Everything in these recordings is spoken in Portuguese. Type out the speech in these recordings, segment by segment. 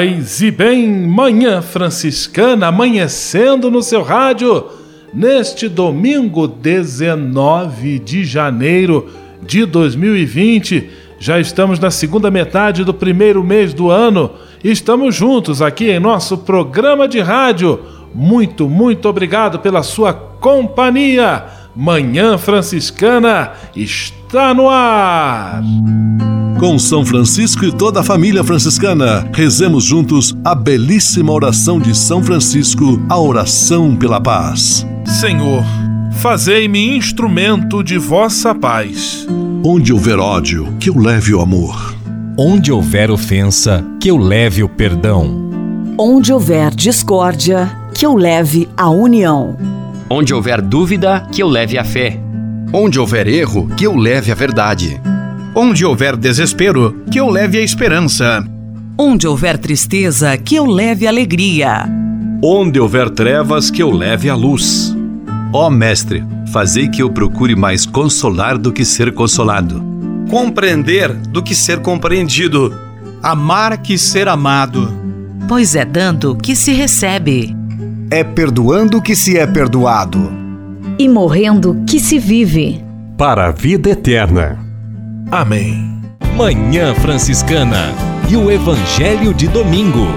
Paz e bem, manhã franciscana amanhecendo no seu rádio neste domingo 19 de janeiro de 2020. Já estamos na segunda metade do primeiro mês do ano e estamos juntos aqui em nosso programa de rádio. Muito, muito obrigado pela sua companhia. Manhã Franciscana está no ar com São Francisco e toda a família franciscana. Rezemos juntos a belíssima oração de São Francisco, a oração pela paz. Senhor, fazei-me instrumento de vossa paz. Onde houver ódio, que eu leve o amor. Onde houver ofensa, que eu leve o perdão. Onde houver discórdia, que eu leve a união. Onde houver dúvida, que eu leve a fé. Onde houver erro, que eu leve a verdade. Onde houver desespero, que eu leve a esperança. Onde houver tristeza, que eu leve alegria. Onde houver trevas, que eu leve a luz. Ó oh, Mestre, fazei que eu procure mais consolar do que ser consolado. Compreender do que ser compreendido. Amar que ser amado. Pois é dando que se recebe. É perdoando que se é perdoado. E morrendo que se vive. Para a vida eterna. Amém. Manhã Franciscana e o Evangelho de Domingo.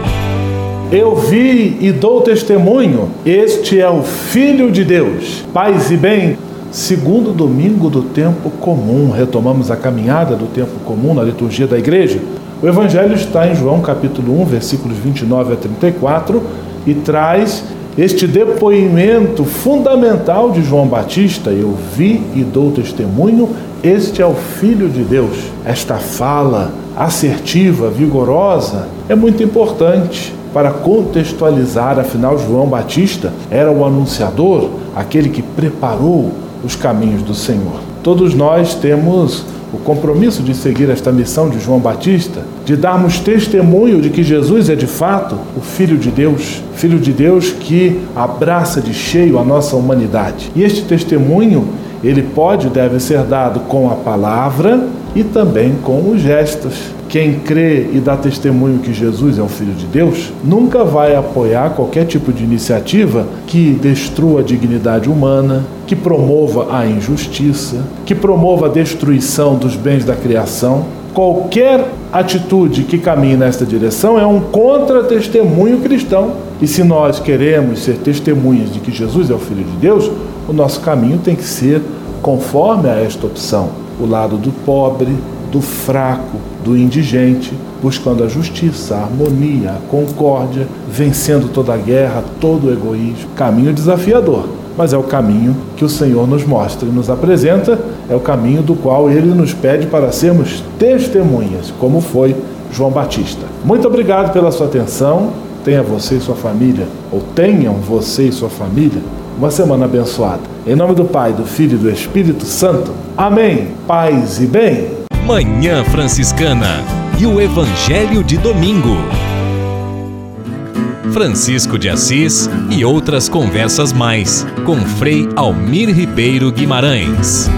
Eu vi e dou testemunho, este é o Filho de Deus. Paz e bem, segundo domingo do tempo comum, retomamos a caminhada do tempo comum na liturgia da igreja. O Evangelho está em João capítulo 1, versículos 29 a 34 e traz este depoimento fundamental de João Batista, eu vi e dou testemunho, este é o Filho de Deus. Esta fala assertiva, vigorosa, é muito importante para contextualizar, afinal, João Batista era o anunciador, aquele que preparou os caminhos do Senhor. Todos nós temos o compromisso de seguir esta missão de João Batista, de darmos testemunho de que Jesus é de fato o Filho de Deus, Filho de Deus que abraça de cheio a nossa humanidade. E este testemunho, ele pode e deve ser dado com a palavra e também com os gestos. Quem crê e dá testemunho que Jesus é o Filho de Deus nunca vai apoiar qualquer tipo de iniciativa que destrua a dignidade humana, que promova a injustiça, que promova a destruição dos bens da criação. Qualquer atitude que caminhe nesta direção é um contra-testemunho cristão. E se nós queremos ser testemunhas de que Jesus é o Filho de Deus, o nosso caminho tem que ser conforme a esta opção: o lado do pobre, do fraco, do indigente, buscando a justiça, a harmonia, a concórdia, vencendo toda a guerra, todo o egoísmo. Caminho desafiador, mas é o caminho que o Senhor nos mostra e nos apresenta, é o caminho do qual ele nos pede para sermos testemunhas, como foi João Batista. Muito obrigado pela sua atenção. Tenha você e sua família, ou tenham você e sua família, uma semana abençoada. Em nome do Pai, do Filho e do Espírito Santo. Amém. Paz e bem. Manhã Franciscana e o Evangelho de Domingo. Francisco de Assis e outras conversas mais com Frei Almir Ribeiro Guimarães.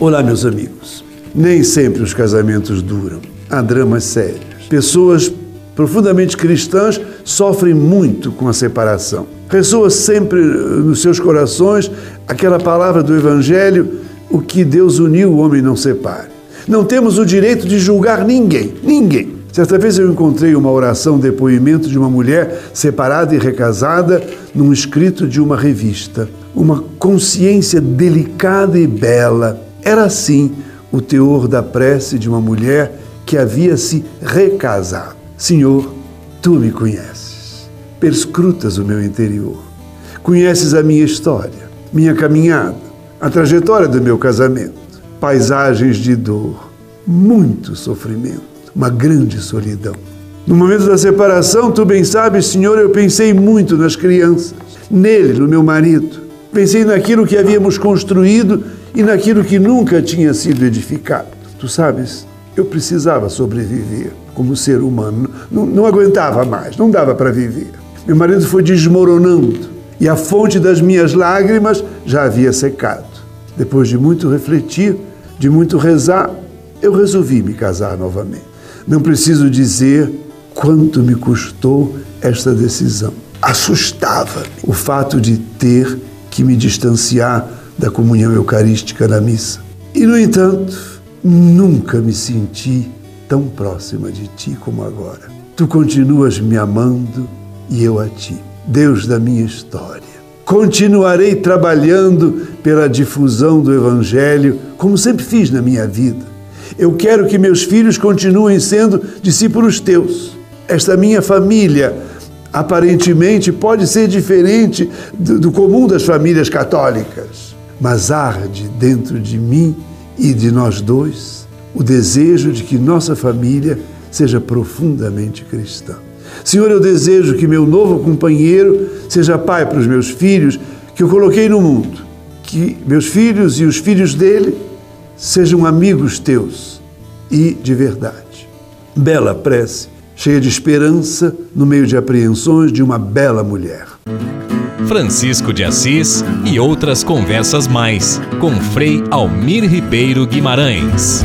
Olá, meus amigos. Nem sempre os casamentos duram. Há dramas sérios. Pessoas profundamente cristãs sofrem muito com a separação. Ressoa sempre nos seus corações aquela palavra do Evangelho o que Deus uniu, o homem não separe. Não temos o direito de julgar ninguém, ninguém. Certa vez eu encontrei uma oração, depoimento de uma mulher separada e recasada num escrito de uma revista. Uma consciência delicada e bela. Era assim o teor da prece de uma mulher que havia se recasado. Senhor, tu me conheces, perscrutas o meu interior, conheces a minha história, minha caminhada a trajetória do meu casamento. paisagens de dor, muito sofrimento, uma grande solidão. No momento da separação, tu bem sabes, Senhor, eu pensei muito nas crianças, nele, no meu marido. Pensei naquilo que havíamos construído e naquilo que nunca tinha sido edificado. Tu sabes, eu precisava sobreviver como ser humano, não, não aguentava mais, não dava para viver. Meu marido foi desmoronando e a fonte das minhas lágrimas já havia secado. Depois de muito refletir, de muito rezar, eu resolvi me casar novamente. Não preciso dizer quanto me custou esta decisão. Assustava-me o fato de ter que me distanciar da comunhão eucarística na missa. E, no entanto, nunca me senti tão próxima de ti como agora. Tu continuas me amando e eu a ti. Deus da minha história. Continuarei trabalhando pela difusão do Evangelho, como sempre fiz na minha vida. Eu quero que meus filhos continuem sendo discípulos teus. Esta minha família aparentemente pode ser diferente do, do comum das famílias católicas, mas arde dentro de mim e de nós dois o desejo de que nossa família seja profundamente cristã. Senhor, eu desejo que meu novo companheiro seja pai para os meus filhos que eu coloquei no mundo, que meus filhos e os filhos dele sejam amigos teus e de verdade. Bela prece, cheia de esperança no meio de apreensões de uma bela mulher. Francisco de Assis e outras conversas mais com Frei Almir Ribeiro Guimarães.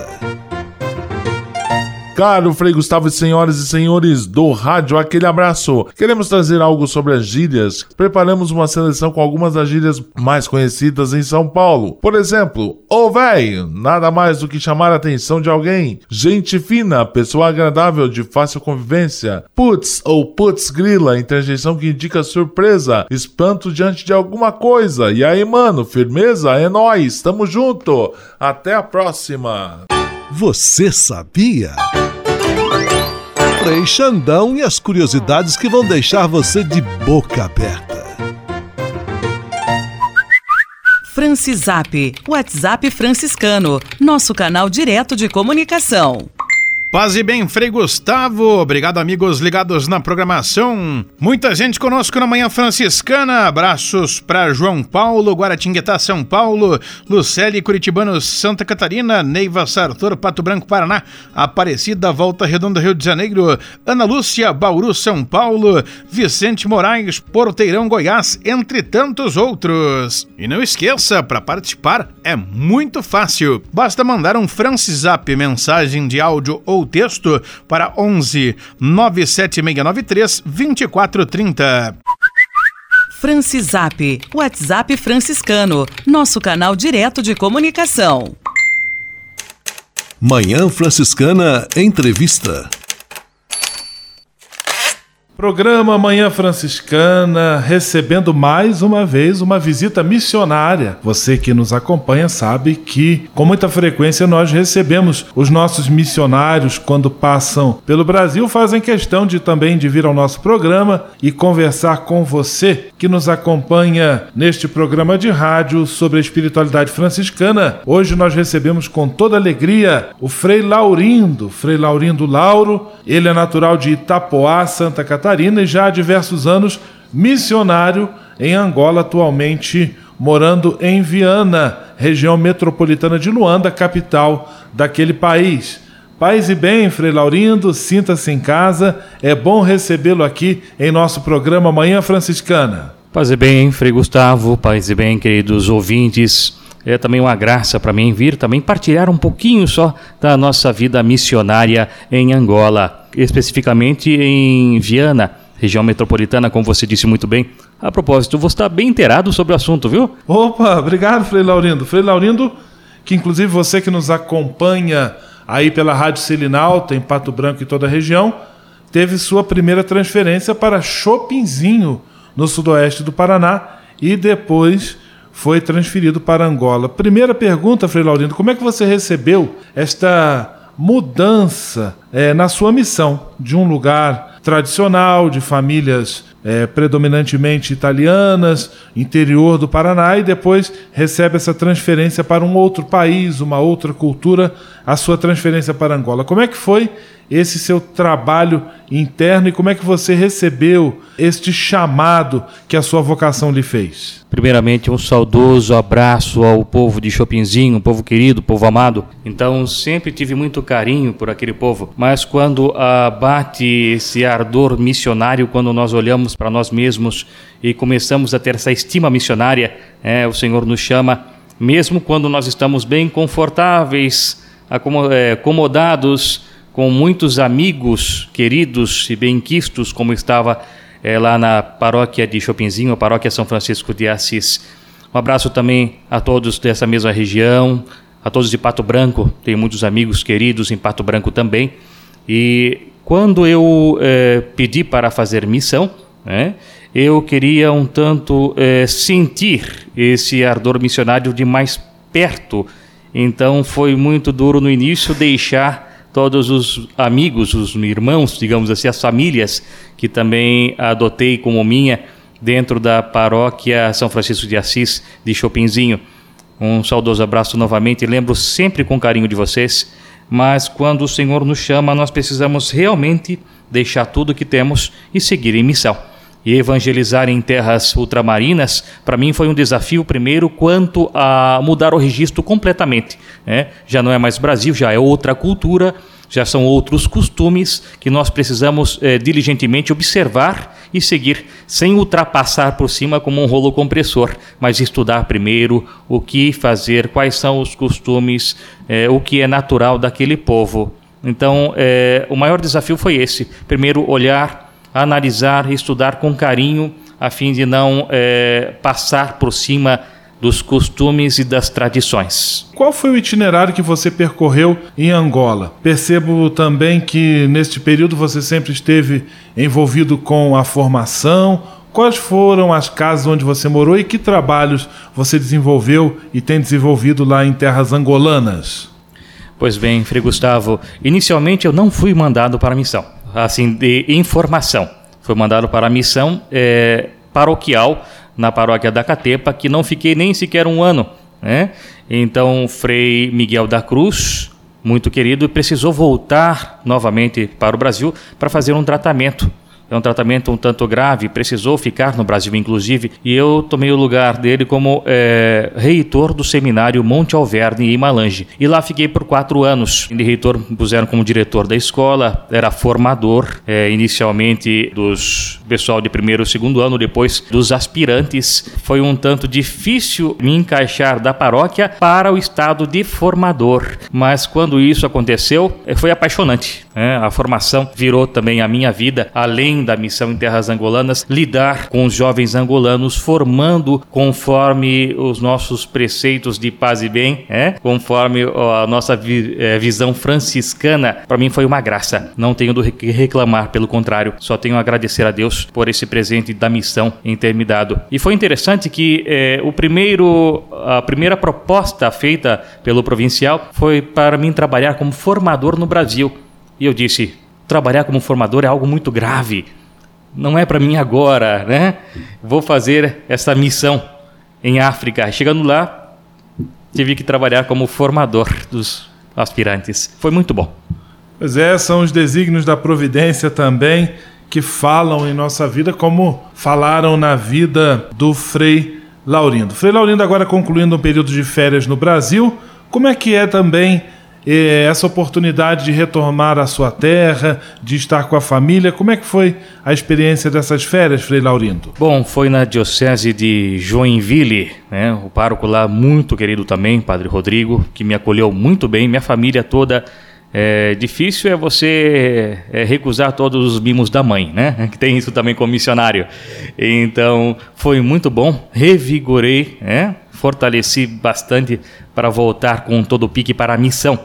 Caro Frei Gustavo e senhoras e senhores do rádio, aquele abraço. Queremos trazer algo sobre as gírias. Preparamos uma seleção com algumas das gírias mais conhecidas em São Paulo. Por exemplo, ô véi, nada mais do que chamar a atenção de alguém. Gente fina, pessoa agradável de fácil convivência. Putz ou putz grila, interjeição que indica surpresa, espanto diante de alguma coisa. E aí, mano, firmeza? É nós, tamo junto. Até a próxima. Você sabia? Frei Xandão e as curiosidades que vão deixar você de boca aberta. Francisap, WhatsApp franciscano, nosso canal direto de comunicação. Paz e bem, Frei Gustavo. Obrigado, amigos ligados na programação. Muita gente conosco na Manhã Franciscana. Abraços para João Paulo, Guaratinguetá, São Paulo, Lucélia, Curitibanos, Santa Catarina, Neiva Sartor, Pato Branco, Paraná, Aparecida, Volta Redonda, Rio de Janeiro, Ana Lúcia, Bauru, São Paulo, Vicente Moraes, Porteirão, Goiás, entre tantos outros. E não esqueça, para participar é muito fácil. Basta mandar um Francisap, mensagem de áudio ou texto para 11 97693 2430. Francisap, WhatsApp franciscano, nosso canal direto de comunicação. Manhã Franciscana Entrevista. Programa Manhã Franciscana, recebendo mais uma vez uma visita missionária. Você que nos acompanha sabe que com muita frequência nós recebemos os nossos missionários quando passam pelo Brasil, fazem questão de também de vir ao nosso programa e conversar com você que nos acompanha neste programa de rádio sobre a espiritualidade franciscana. Hoje nós recebemos com toda alegria o Frei Laurindo, Frei Laurindo Lauro. Ele é natural de Itapoá, Santa Catarina Catarina e já há diversos anos missionário em Angola, atualmente morando em Viana, região metropolitana de Luanda, capital daquele país. Paz e bem, Frei Laurindo, sinta-se em casa. É bom recebê-lo aqui em nosso programa Manhã Franciscana. Paz e bem, Frei Gustavo, paz e bem, queridos ouvintes. É também uma graça para mim vir também partilhar um pouquinho só da nossa vida missionária em Angola especificamente em Viana, região metropolitana, como você disse muito bem. A propósito, você está bem inteirado sobre o assunto, viu? Opa, obrigado, Frei Laurindo. Frei Laurindo, que inclusive você que nos acompanha aí pela Rádio Selinalta, em Pato Branco e toda a região, teve sua primeira transferência para Chopinzinho, no sudoeste do Paraná, e depois foi transferido para Angola. Primeira pergunta, Frei Laurindo, como é que você recebeu esta mudança é, na sua missão de um lugar tradicional, de famílias é, predominantemente italianas, interior do Paraná, e depois recebe essa transferência para um outro país, uma outra cultura, a sua transferência para Angola. Como é que foi esse seu trabalho interno e como é que você recebeu este chamado que a sua vocação lhe fez? Primeiramente, um saudoso abraço ao povo de Chopinzinho, povo querido, povo amado. Então, sempre tive muito carinho por aquele povo, mas quando abate esse ardor missionário, quando nós olhamos para nós mesmos e começamos a ter essa estima missionária, é, o Senhor nos chama, mesmo quando nós estamos bem confortáveis, é, acomodados, com muitos amigos queridos e benquistos, como estava é, lá na paróquia de Chopinzinho, a paróquia São Francisco de Assis. Um abraço também a todos dessa mesma região, a todos de Pato Branco, tenho muitos amigos queridos em Pato Branco também. E quando eu é, pedi para fazer missão, né, eu queria um tanto é, sentir esse ardor missionário de mais perto. Então foi muito duro no início deixar todos os amigos, os irmãos, digamos assim, as famílias que também adotei como minha dentro da paróquia São Francisco de Assis de Chopinzinho. Um saudoso abraço novamente. Lembro sempre com carinho de vocês, mas quando o Senhor nos chama, nós precisamos realmente deixar tudo que temos e seguir em missão e evangelizar em terras ultramarinas, para mim foi um desafio primeiro quanto a mudar o registro completamente. Né? Já não é mais Brasil, já é outra cultura, já são outros costumes que nós precisamos é, diligentemente observar e seguir, sem ultrapassar por cima como um rolo compressor, mas estudar primeiro o que fazer, quais são os costumes, é, o que é natural daquele povo. Então, é, o maior desafio foi esse: primeiro, olhar analisar, estudar com carinho, a fim de não é, passar por cima dos costumes e das tradições. Qual foi o itinerário que você percorreu em Angola? Percebo também que neste período você sempre esteve envolvido com a formação. Quais foram as casas onde você morou e que trabalhos você desenvolveu e tem desenvolvido lá em terras angolanas? Pois bem, Frei Gustavo, inicialmente eu não fui mandado para a missão assim de informação. Foi mandado para a missão é, paroquial na paróquia da Catepa, que não fiquei nem sequer um ano. Né? Então, Frei Miguel da Cruz, muito querido, precisou voltar novamente para o Brasil para fazer um tratamento é um tratamento um tanto grave, precisou ficar no Brasil, inclusive, e eu tomei o lugar dele como é, reitor do seminário Monte Alverne em Malange. E lá fiquei por quatro anos. De reitor me puseram como diretor da escola, era formador, é, inicialmente dos pessoal de primeiro e segundo ano, depois dos aspirantes. Foi um tanto difícil me encaixar da paróquia para o estado de formador, mas quando isso aconteceu, é, foi apaixonante. Né? A formação virou também a minha vida, além da missão em terras angolanas, lidar com os jovens angolanos, formando conforme os nossos preceitos de paz e bem, é? conforme a nossa vi, é, visão franciscana. Para mim foi uma graça. Não tenho do que reclamar, pelo contrário, só tenho a agradecer a Deus por esse presente da missão em ter me dado. E foi interessante que é, o primeiro, a primeira proposta feita pelo provincial foi para mim trabalhar como formador no Brasil. E eu disse: trabalhar como formador é algo muito grave. Não é para mim agora, né? Vou fazer essa missão em África. Chegando lá, tive que trabalhar como formador dos aspirantes. Foi muito bom. Pois é, são os desígnios da providência também que falam em nossa vida, como falaram na vida do Frei Laurindo. Frei Laurindo agora concluindo um período de férias no Brasil. Como é que é também essa oportunidade de retomar a sua terra, de estar com a família. Como é que foi a experiência dessas férias, Frei Laurindo? Bom, foi na diocese de Joinville, né? O pároco lá muito querido também, Padre Rodrigo, que me acolheu muito bem, minha família toda. É, difícil é você é, recusar todos os mimos da mãe, né? Que tem isso também como missionário. Então, foi muito bom, revigorei, né? fortaleci bastante para voltar com todo o pique para a missão.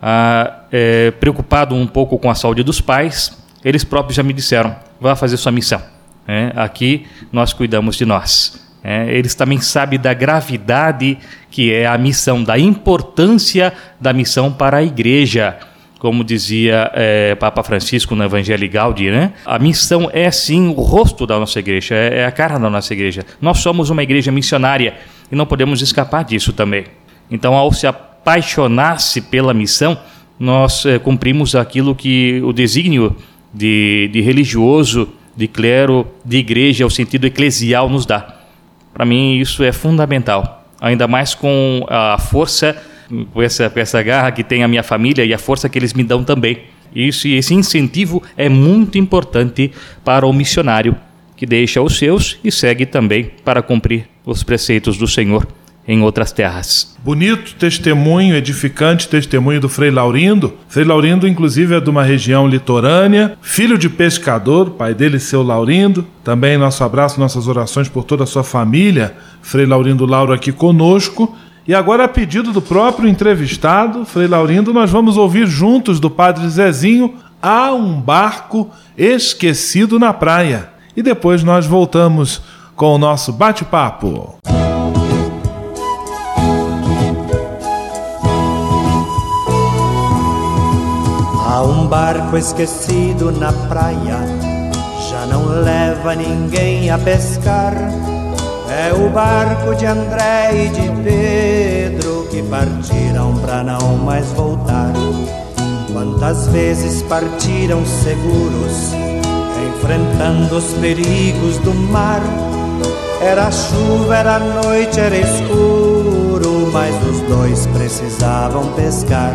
Ah, é, preocupado um pouco com a saúde dos pais, eles próprios já me disseram: vá fazer sua missão. É, aqui nós cuidamos de nós. É, eles também sabem da gravidade que é a missão, da importância da missão para a igreja. como dizia é, Papa Francisco no Evangelho Gaudi, né? A missão é sim o rosto da nossa igreja, é, é a cara da nossa igreja. Nós somos uma igreja missionária e não podemos escapar disso também. Então, ao se apaixonar-se pela missão, nós é, cumprimos aquilo que o desígnio de, de religioso, de clero, de igreja, o sentido eclesial nos dá. Para mim, isso é fundamental, ainda mais com a força com essa, com essa garra que tem a minha família e a força que eles me dão também. Isso, esse incentivo é muito importante para o missionário que deixa os seus e segue também para cumprir os preceitos do Senhor em outras terras. Bonito testemunho, edificante testemunho do Frei Laurindo. Frei Laurindo, inclusive, é de uma região litorânea, filho de pescador, pai dele, seu Laurindo. Também nosso abraço, nossas orações por toda a sua família. Frei Laurindo Lauro aqui conosco. E agora, a pedido do próprio entrevistado, Frei Laurindo, nós vamos ouvir juntos do Padre Zezinho Há um barco esquecido na praia. E depois nós voltamos com o nosso bate-papo. Barco esquecido na praia, já não leva ninguém a pescar é o barco de André e de Pedro que partiram para não mais voltar. Quantas vezes partiram seguros, enfrentando os perigos do mar. Era chuva, era noite, era escuro, mas os dois precisavam pescar.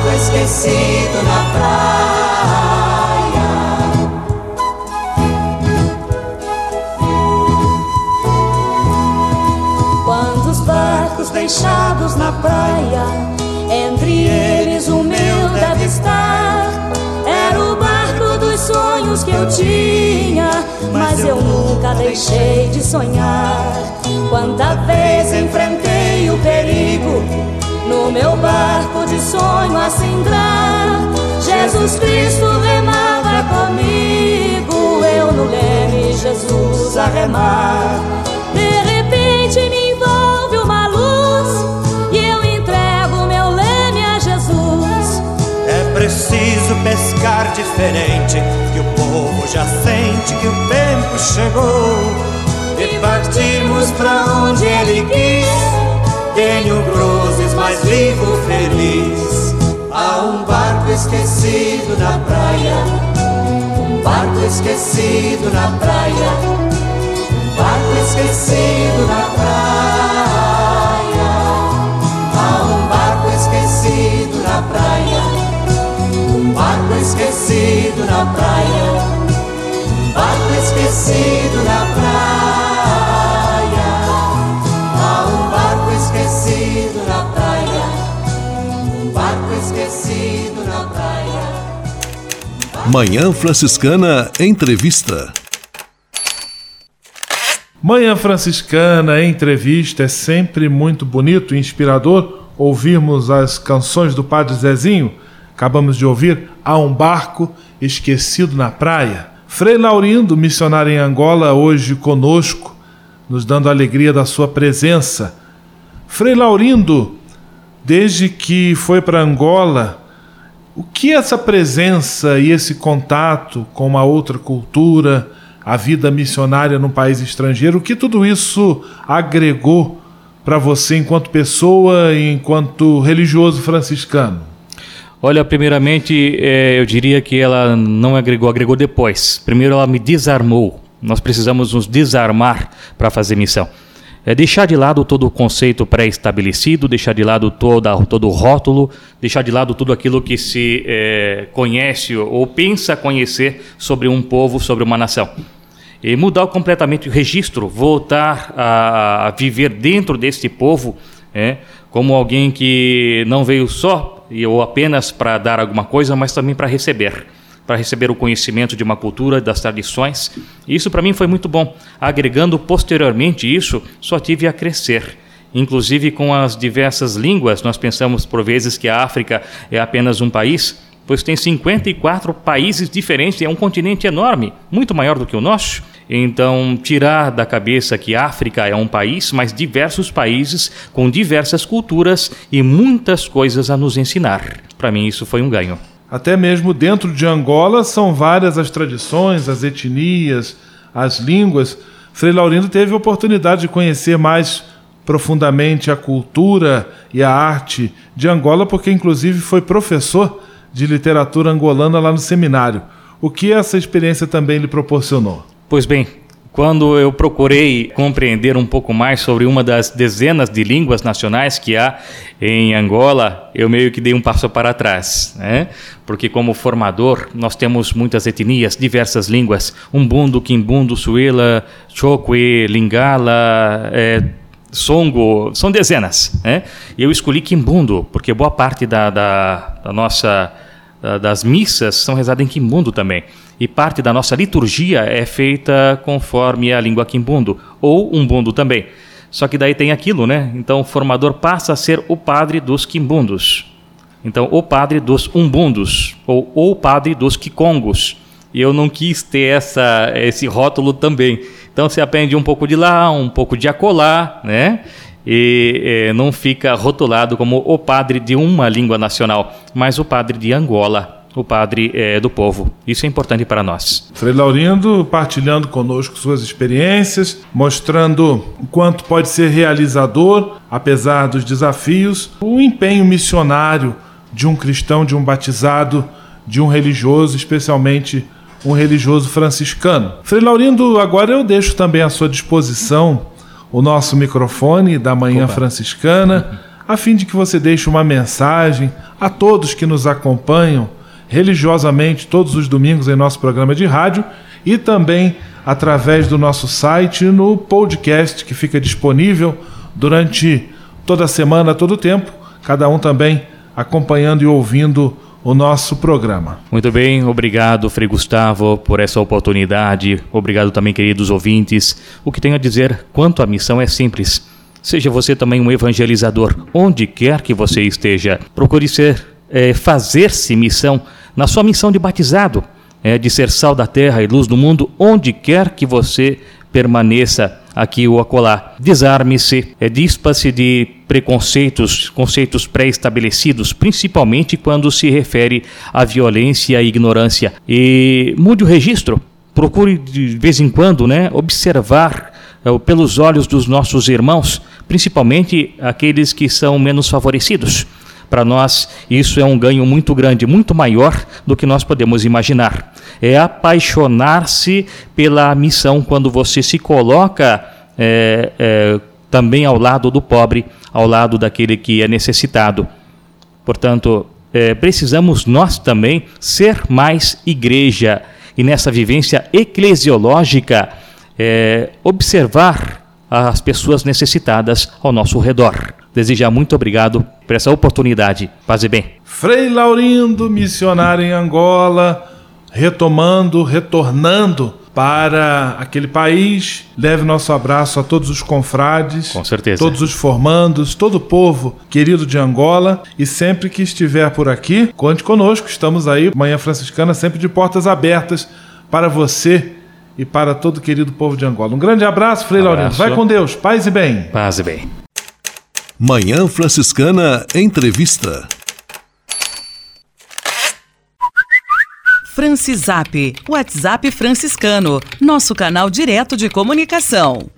barco esquecido na praia. deixados na praia, entre eles o meu deve estar. Era o barco dos sonhos que eu tinha, mas eu nunca deixei de sonhar. Quanta vez enfrentei o perigo no meu barco de sonho a cindrar. Jesus Cristo remava comigo, eu no leme, Jesus a remar. De repente me preciso pescar diferente, que o povo já sente que o tempo chegou. E partirmos pra onde ele quis, tenho cruzes, mas vivo feliz. Há um barco esquecido na praia, um barco esquecido na praia, um barco esquecido na praia. Há um barco esquecido na praia um barco esquecido na praia, um barco esquecido na praia. Barco esquecido na praia. Manhã Franciscana Entrevista. Manhã Franciscana Entrevista é sempre muito bonito e inspirador ouvirmos as canções do Padre Zezinho Acabamos de ouvir Há um barco esquecido na praia. Frei Laurindo, missionário em Angola, hoje conosco, nos dando a alegria da sua presença. Frei Laurindo, desde que foi para Angola, o que essa presença e esse contato com uma outra cultura, a vida missionária num país estrangeiro, o que tudo isso agregou para você enquanto pessoa e enquanto religioso franciscano? Olha, primeiramente, é, eu diria que ela não agregou, agregou depois. Primeiro, ela me desarmou. Nós precisamos nos desarmar para fazer missão. É deixar de lado todo o conceito pré-estabelecido, deixar de lado toda, todo o rótulo, deixar de lado tudo aquilo que se é, conhece ou pensa conhecer sobre um povo, sobre uma nação. E mudar completamente o registro, voltar a, a viver dentro deste povo é, como alguém que não veio só ou apenas para dar alguma coisa, mas também para receber para receber o conhecimento de uma cultura, das tradições. Isso para mim foi muito bom. Agregando posteriormente isso, só tive a crescer. Inclusive com as diversas línguas, nós pensamos por vezes que a África é apenas um país, pois tem 54 países diferentes, é um continente enorme, muito maior do que o nosso. Então, tirar da cabeça que a África é um país, mas diversos países com diversas culturas e muitas coisas a nos ensinar. Para mim, isso foi um ganho. Até mesmo dentro de Angola são várias as tradições, as etnias, as línguas. Frei Laurindo teve a oportunidade de conhecer mais profundamente a cultura e a arte de Angola, porque inclusive foi professor de literatura angolana lá no seminário. O que essa experiência também lhe proporcionou? Pois bem, quando eu procurei compreender um pouco mais sobre uma das dezenas de línguas nacionais que há em Angola, eu meio que dei um passo para trás, né? Porque como formador, nós temos muitas etnias, diversas línguas, umbundo, quimbundo, suela, chokwe, lingala, é, songo, são dezenas, né? E eu escolhi quimbundo, porque boa parte da, da, da nossa das missas são rezadas em quimbundo também e parte da nossa liturgia é feita conforme a língua quimbundo, ou umbundo também. Só que daí tem aquilo, né? Então o formador passa a ser o padre dos quimbundos. Então, o padre dos umbundos, ou o padre dos quicongos. E eu não quis ter essa, esse rótulo também. Então você aprende um pouco de lá, um pouco de acolá, né? E eh, não fica rotulado como o padre de uma língua nacional, mas o padre de Angola o padre é, do povo. Isso é importante para nós. Frei Laurindo partilhando conosco suas experiências, mostrando o quanto pode ser realizador, apesar dos desafios, o empenho missionário de um cristão, de um batizado, de um religioso, especialmente um religioso franciscano. Frei Laurindo, agora eu deixo também à sua disposição o nosso microfone da Manhã Opa. Franciscana, a fim de que você deixe uma mensagem a todos que nos acompanham religiosamente todos os domingos em nosso programa de rádio e também através do nosso site no podcast que fica disponível durante toda a semana, todo o tempo, cada um também acompanhando e ouvindo o nosso programa. Muito bem, obrigado, Frei Gustavo, por essa oportunidade. Obrigado também, queridos ouvintes. O que tenho a dizer quanto à missão é simples. Seja você também um evangelizador, onde quer que você esteja. Procure ser, é, fazer-se missão na sua missão de batizado, é, de ser sal da terra e luz do mundo, onde quer que você permaneça aqui ou acolá. Desarme-se, é, dispa-se de preconceitos, conceitos pré-estabelecidos, principalmente quando se refere à violência e ignorância. E mude o registro. Procure de vez em quando né, observar é, pelos olhos dos nossos irmãos, principalmente aqueles que são menos favorecidos. Para nós, isso é um ganho muito grande, muito maior do que nós podemos imaginar. É apaixonar-se pela missão quando você se coloca é, é, também ao lado do pobre, ao lado daquele que é necessitado. Portanto, é, precisamos nós também ser mais igreja e nessa vivência eclesiológica é, observar as pessoas necessitadas ao nosso redor. Desejar muito obrigado por essa oportunidade. Paz e bem. Frei Laurindo, missionário em Angola, retomando, retornando para aquele país. Leve nosso abraço a todos os confrades, com certeza, todos os formandos, todo o povo querido de Angola e sempre que estiver por aqui, conte conosco. Estamos aí, Manhã Franciscana, sempre de portas abertas para você e para todo o querido povo de Angola. Um grande abraço, Frei abraço. Laurindo. Vai com Deus. Paz e bem. Paz e bem. Manhã Franciscana Entrevista. Francisap, WhatsApp franciscano, nosso canal direto de comunicação.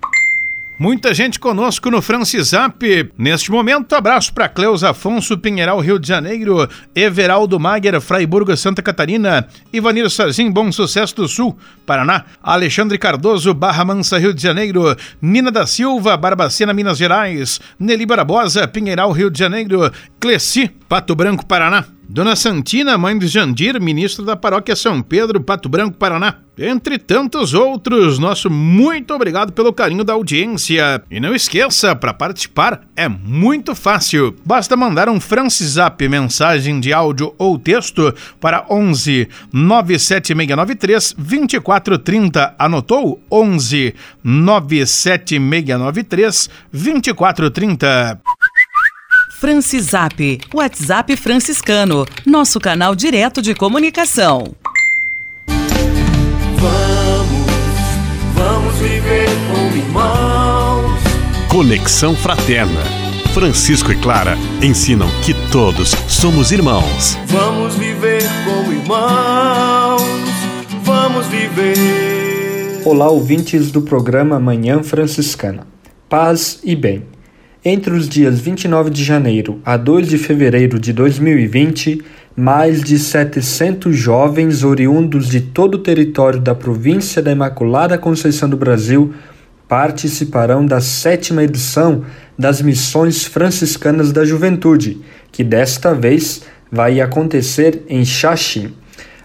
Muita gente conosco no Francisap. Neste momento, abraço para Cleus Afonso Pinheiral, Rio de Janeiro, Everaldo Mager, Fraiburgo, Santa Catarina, Ivanir Sarzim, Bom Sucesso do Sul, Paraná, Alexandre Cardoso, Barra Mansa, Rio de Janeiro, Nina da Silva, Barbacena, Minas Gerais, Nelly Barbosa, Pinheiral, Rio de Janeiro, Cleci, Pato Branco, Paraná. Dona Santina, mãe de Jandir, ministro da paróquia São Pedro, Pato Branco, Paraná. Entre tantos outros, nosso muito obrigado pelo carinho da audiência. E não esqueça, para participar é muito fácil. Basta mandar um Francisap mensagem de áudio ou texto para 11 97693 2430. Anotou? 11 97693 2430. Francisap, WhatsApp franciscano, nosso canal direto de comunicação. Vamos, vamos viver como irmãos. Conexão Fraterna. Francisco e Clara ensinam que todos somos irmãos. Vamos viver como irmãos. Vamos viver. Olá, ouvintes do programa Manhã Franciscana. Paz e bem. Entre os dias 29 de janeiro a 2 de fevereiro de 2020, mais de 700 jovens oriundos de todo o território da província da Imaculada Conceição do Brasil participarão da sétima edição das Missões Franciscanas da Juventude, que desta vez vai acontecer em Xaxim.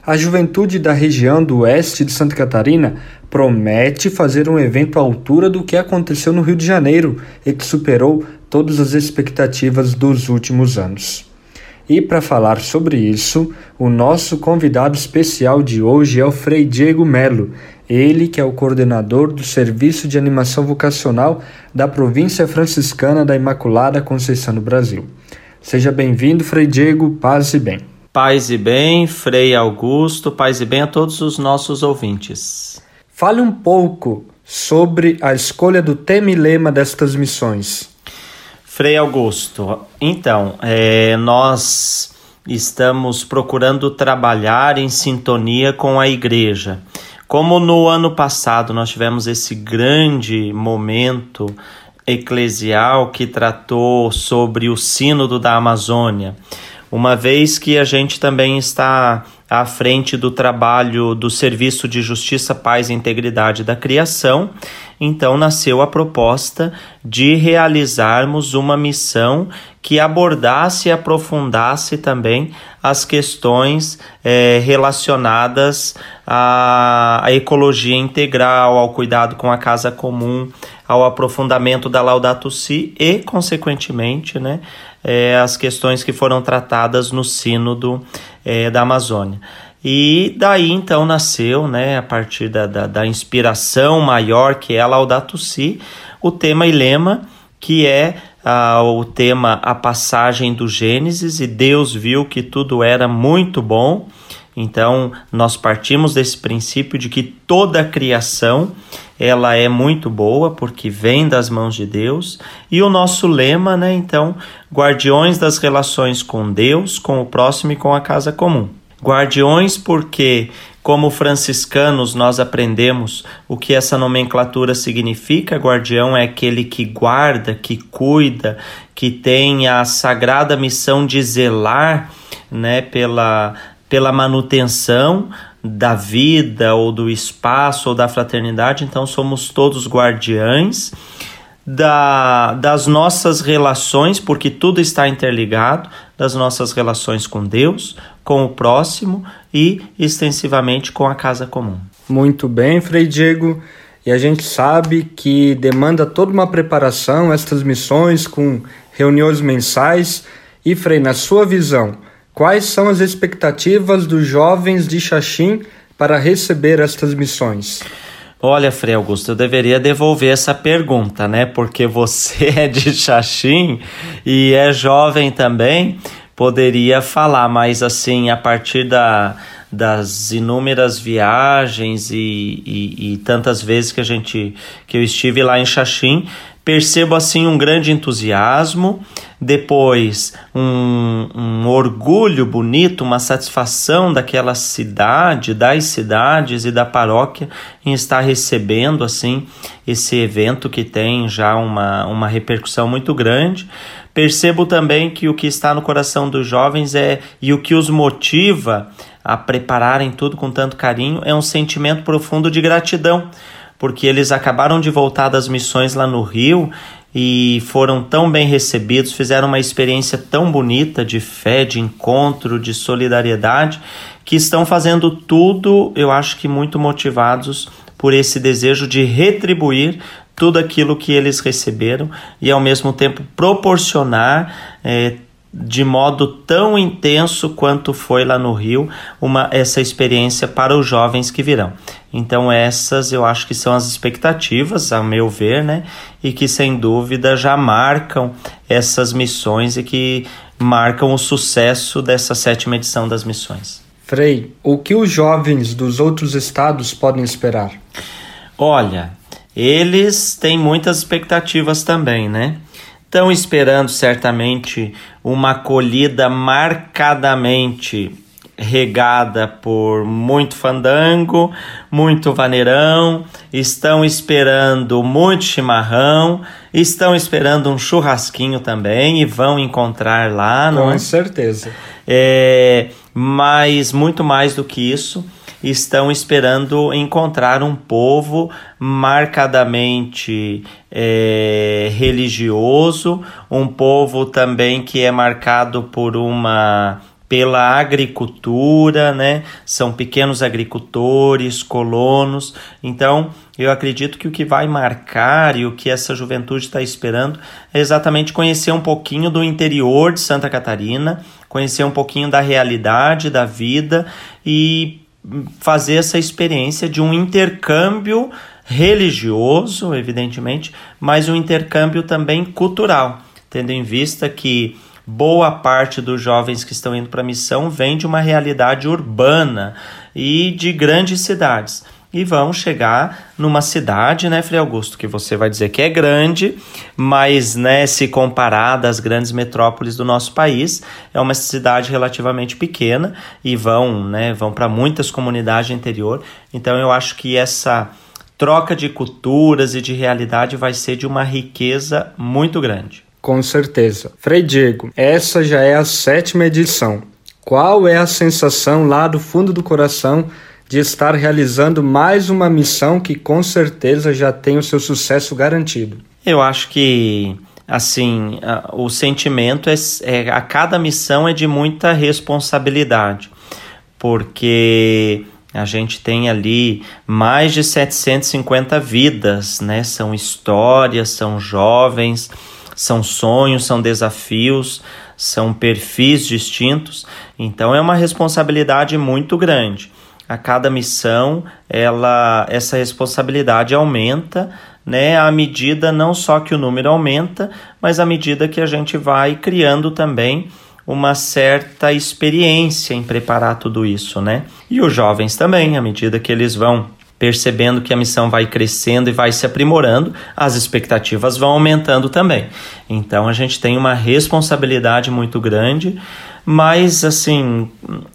A juventude da região do oeste de Santa Catarina promete fazer um evento à altura do que aconteceu no Rio de Janeiro e que superou todas as expectativas dos últimos anos. E para falar sobre isso, o nosso convidado especial de hoje é o Frei Diego Melo, ele que é o coordenador do Serviço de Animação Vocacional da província franciscana da Imaculada Conceição do Brasil. Seja bem-vindo, Frei Diego, paz e bem. Paz e bem, Frei Augusto, paz e bem a todos os nossos ouvintes. Fale um pouco sobre a escolha do tema e lema destas missões. Frei Augusto, então, é, nós estamos procurando trabalhar em sintonia com a igreja. Como no ano passado nós tivemos esse grande momento eclesial que tratou sobre o Sínodo da Amazônia, uma vez que a gente também está à frente do trabalho do Serviço de Justiça, Paz e Integridade da Criação, então nasceu a proposta de realizarmos uma missão que abordasse e aprofundasse também as questões é, relacionadas à, à ecologia integral, ao cuidado com a casa comum, ao aprofundamento da Laudato Si e, consequentemente, né, é, as questões que foram tratadas no Sínodo é, da Amazônia. E daí então nasceu, né, a partir da, da, da inspiração maior que é a Laudato Si, o tema e lema que é ah, o tema A Passagem do Gênesis, e Deus viu que tudo era muito bom. Então, nós partimos desse princípio de que toda a criação ela é muito boa porque vem das mãos de Deus. E o nosso lema, né, então, guardiões das relações com Deus, com o próximo e com a casa comum. Guardiões porque como franciscanos, nós aprendemos o que essa nomenclatura significa. Guardião é aquele que guarda, que cuida, que tem a sagrada missão de zelar né, pela pela manutenção da vida ou do espaço ou da fraternidade, então somos todos guardiães da, das nossas relações, porque tudo está interligado, das nossas relações com Deus, com o próximo e extensivamente com a casa comum. Muito bem, Frei Diego. E a gente sabe que demanda toda uma preparação estas missões com reuniões mensais. E Frei, na sua visão, Quais são as expectativas dos jovens de Xaxim para receber estas missões? Olha, Frei Augusto, eu deveria devolver essa pergunta, né? Porque você é de Xaxim e é jovem também, poderia falar, mas assim, a partir da, das inúmeras viagens e, e, e, tantas vezes que a gente que eu estive lá em Xaxim, percebo assim um grande entusiasmo, depois um, um, orgulho bonito, uma satisfação daquela cidade, das cidades e da paróquia em estar recebendo assim esse evento que tem já uma, uma repercussão muito grande. Percebo também que o que está no coração dos jovens é e o que os motiva a prepararem tudo com tanto carinho é um sentimento profundo de gratidão porque eles acabaram de voltar das missões lá no Rio e foram tão bem recebidos, fizeram uma experiência tão bonita de fé, de encontro, de solidariedade, que estão fazendo tudo, eu acho que muito motivados por esse desejo de retribuir tudo aquilo que eles receberam e ao mesmo tempo proporcionar é, de modo tão intenso quanto foi lá no Rio uma essa experiência para os jovens que virão. Então essas eu acho que são as expectativas, a meu ver, né? E que sem dúvida já marcam essas missões e que marcam o sucesso dessa sétima edição das missões. Frei, o que os jovens dos outros estados podem esperar? Olha, eles têm muitas expectativas também, né? Estão esperando certamente uma acolhida marcadamente regada por muito fandango, muito vaneirão, estão esperando muito chimarrão, estão esperando um churrasquinho também e vão encontrar lá, não Com é? certeza. É, mas muito mais do que isso, estão esperando encontrar um povo marcadamente é, religioso, um povo também que é marcado por uma pela agricultura, né? São pequenos agricultores, colonos. Então, eu acredito que o que vai marcar e o que essa juventude está esperando é exatamente conhecer um pouquinho do interior de Santa Catarina, conhecer um pouquinho da realidade da vida e fazer essa experiência de um intercâmbio religioso, evidentemente, mas um intercâmbio também cultural, tendo em vista que boa parte dos jovens que estão indo para a missão vem de uma realidade urbana e de grandes cidades e vão chegar numa cidade, né, Frei Augusto, que você vai dizer que é grande, mas, né, se comparada às grandes metrópoles do nosso país, é uma cidade relativamente pequena e vão, né, vão para muitas comunidades interior. Então eu acho que essa troca de culturas e de realidade vai ser de uma riqueza muito grande. Com certeza. Frei Diego, essa já é a sétima edição. Qual é a sensação lá do fundo do coração de estar realizando mais uma missão que com certeza já tem o seu sucesso garantido. Eu acho que assim o sentimento é, é a cada missão é de muita responsabilidade porque a gente tem ali mais de 750 vidas, né? São histórias, são jovens, são sonhos, são desafios, são perfis distintos. Então é uma responsabilidade muito grande a cada missão, ela essa responsabilidade aumenta, né, à medida não só que o número aumenta, mas à medida que a gente vai criando também uma certa experiência em preparar tudo isso, né? E os jovens também, à medida que eles vão percebendo que a missão vai crescendo e vai se aprimorando, as expectativas vão aumentando também. Então a gente tem uma responsabilidade muito grande, mas assim,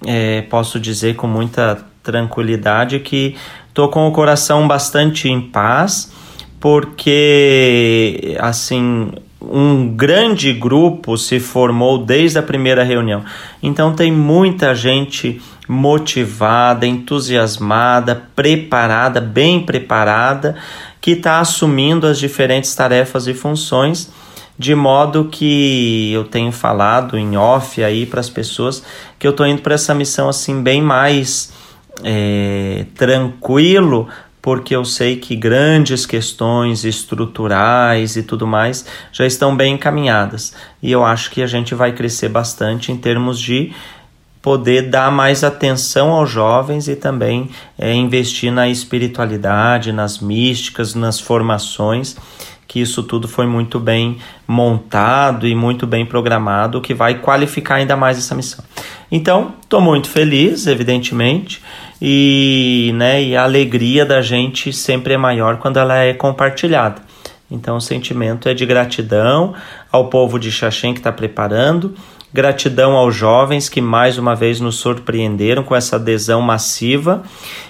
é, posso dizer com muita tranquilidade que tô com o coração bastante em paz, porque assim um grande grupo se formou desde a primeira reunião. Então tem muita gente motivada, entusiasmada, preparada, bem preparada, que está assumindo as diferentes tarefas e funções, de modo que eu tenho falado em off aí para as pessoas que eu estou indo para essa missão assim bem mais é, tranquilo, porque eu sei que grandes questões estruturais e tudo mais já estão bem encaminhadas. E eu acho que a gente vai crescer bastante em termos de poder dar mais atenção aos jovens e também é, investir na espiritualidade, nas místicas, nas formações, que isso tudo foi muito bem montado e muito bem programado, que vai qualificar ainda mais essa missão. Então, estou muito feliz, evidentemente, e, né, e a alegria da gente sempre é maior quando ela é compartilhada. Então, o sentimento é de gratidão ao povo de Xaxém que está preparando, gratidão aos jovens que mais uma vez nos surpreenderam com essa adesão massiva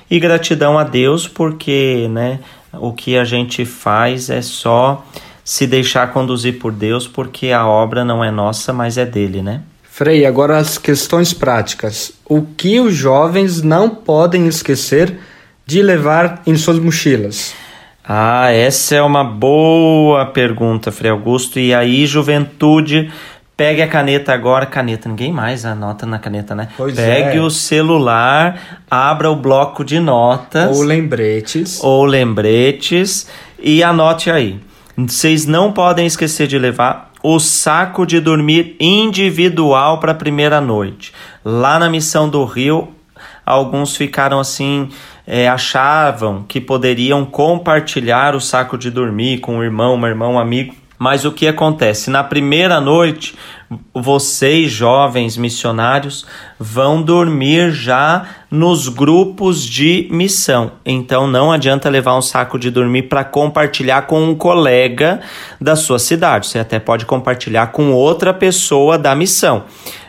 e gratidão a Deus porque, né, o que a gente faz é só se deixar conduzir por Deus, porque a obra não é nossa, mas é dele, né? Frei, agora as questões práticas. O que os jovens não podem esquecer de levar em suas mochilas? Ah, essa é uma boa pergunta, Frei Augusto. E aí, juventude, pegue a caneta agora. Caneta, ninguém mais anota na caneta, né? Pois pegue é. o celular, abra o bloco de notas. Ou lembretes. Ou lembretes e anote aí. Vocês não podem esquecer de levar o saco de dormir individual para a primeira noite. Lá na missão do Rio, alguns ficaram assim, é, achavam que poderiam compartilhar o saco de dormir com um irmão, uma irmã, um amigo. Mas o que acontece? Na primeira noite, vocês, jovens missionários, vão dormir já nos grupos de missão. Então não adianta levar um saco de dormir para compartilhar com um colega da sua cidade. Você até pode compartilhar com outra pessoa da missão,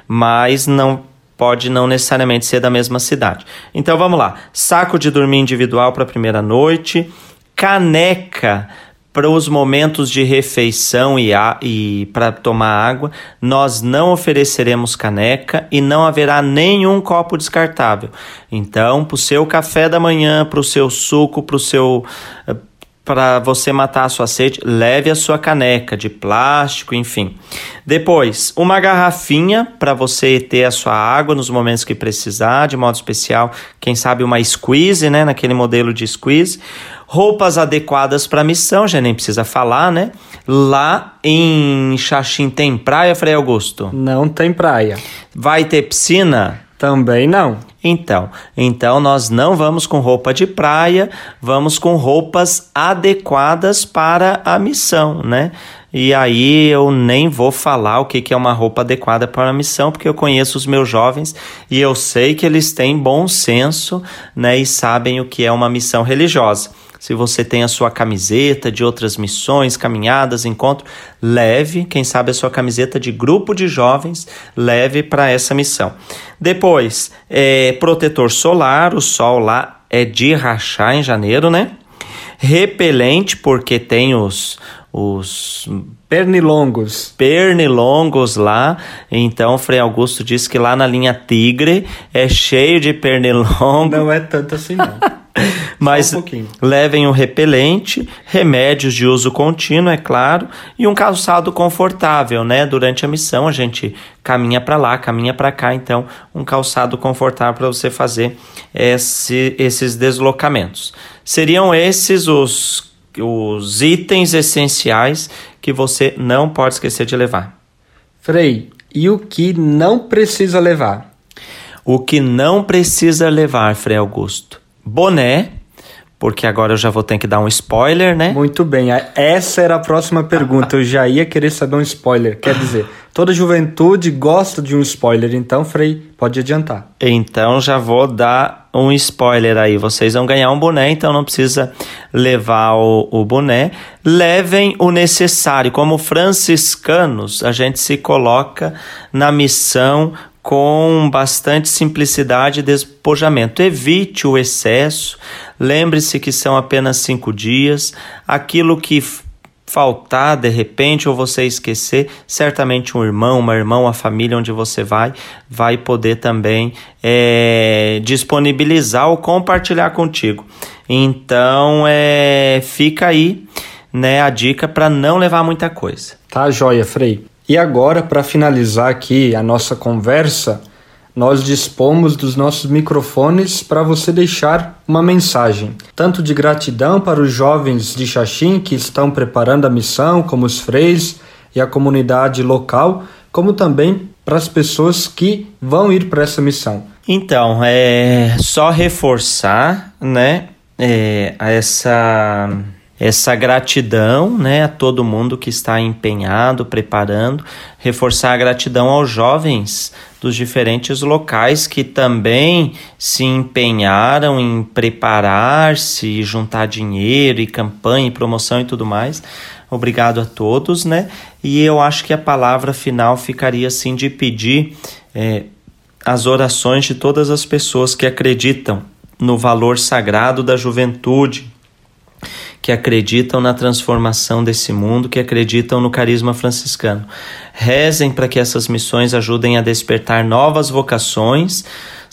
mas não pode não necessariamente ser da mesma cidade. Então vamos lá: saco de dormir individual para a primeira noite, caneca para os momentos de refeição e, e para tomar água, nós não ofereceremos caneca e não haverá nenhum copo descartável. Então, para o seu café da manhã, para o seu suco, para o seu para você matar a sua sede, leve a sua caneca de plástico, enfim. Depois, uma garrafinha para você ter a sua água nos momentos que precisar, de modo especial, quem sabe uma squeeze, né, naquele modelo de squeeze. Roupas adequadas para a missão, já nem precisa falar, né? Lá em Xaxim tem praia, Frei Augusto? Não tem praia. Vai ter piscina? Também não. Então, então nós não vamos com roupa de praia, vamos com roupas adequadas para a missão, né? E aí eu nem vou falar o que, que é uma roupa adequada para a missão, porque eu conheço os meus jovens e eu sei que eles têm bom senso, né? E sabem o que é uma missão religiosa. Se você tem a sua camiseta de outras missões, caminhadas, encontro, leve, quem sabe a sua camiseta de grupo de jovens, leve para essa missão. Depois, é, protetor solar, o sol lá é de rachar em janeiro, né? Repelente, porque tem os, os pernilongos. Pernilongos lá. Então, Frei Augusto disse que lá na linha Tigre é cheio de pernilongo. Não é tanto assim, não. Mas um levem o repelente, remédios de uso contínuo, é claro, e um calçado confortável, né? Durante a missão a gente caminha para lá, caminha para cá, então um calçado confortável para você fazer esse, esses deslocamentos. Seriam esses os, os itens essenciais que você não pode esquecer de levar. Frei, e o que não precisa levar? O que não precisa levar, Frei Augusto? boné, porque agora eu já vou ter que dar um spoiler, né? Muito bem, essa era a próxima pergunta. Eu já ia querer saber um spoiler. Quer dizer, toda juventude gosta de um spoiler, então, Frei, pode adiantar. Então já vou dar um spoiler aí. Vocês vão ganhar um boné, então não precisa levar o, o boné. Levem o necessário. Como franciscanos, a gente se coloca na missão com bastante simplicidade e despojamento. Evite o excesso, lembre-se que são apenas cinco dias. Aquilo que faltar de repente ou você esquecer, certamente um irmão, uma irmã, uma família onde você vai, vai poder também é, disponibilizar ou compartilhar contigo. Então, é, fica aí né, a dica para não levar muita coisa. Tá, joia, Frei. E agora, para finalizar aqui a nossa conversa, nós dispomos dos nossos microfones para você deixar uma mensagem, tanto de gratidão para os jovens de Xaxim que estão preparando a missão, como os freis e a comunidade local, como também para as pessoas que vão ir para essa missão. Então, é só reforçar, né, é, essa essa gratidão né, a todo mundo que está empenhado, preparando, reforçar a gratidão aos jovens dos diferentes locais que também se empenharam em preparar-se, juntar dinheiro e campanha e promoção e tudo mais. Obrigado a todos, né? E eu acho que a palavra final ficaria assim de pedir é, as orações de todas as pessoas que acreditam no valor sagrado da juventude, que acreditam na transformação desse mundo, que acreditam no carisma franciscano. Rezem para que essas missões ajudem a despertar novas vocações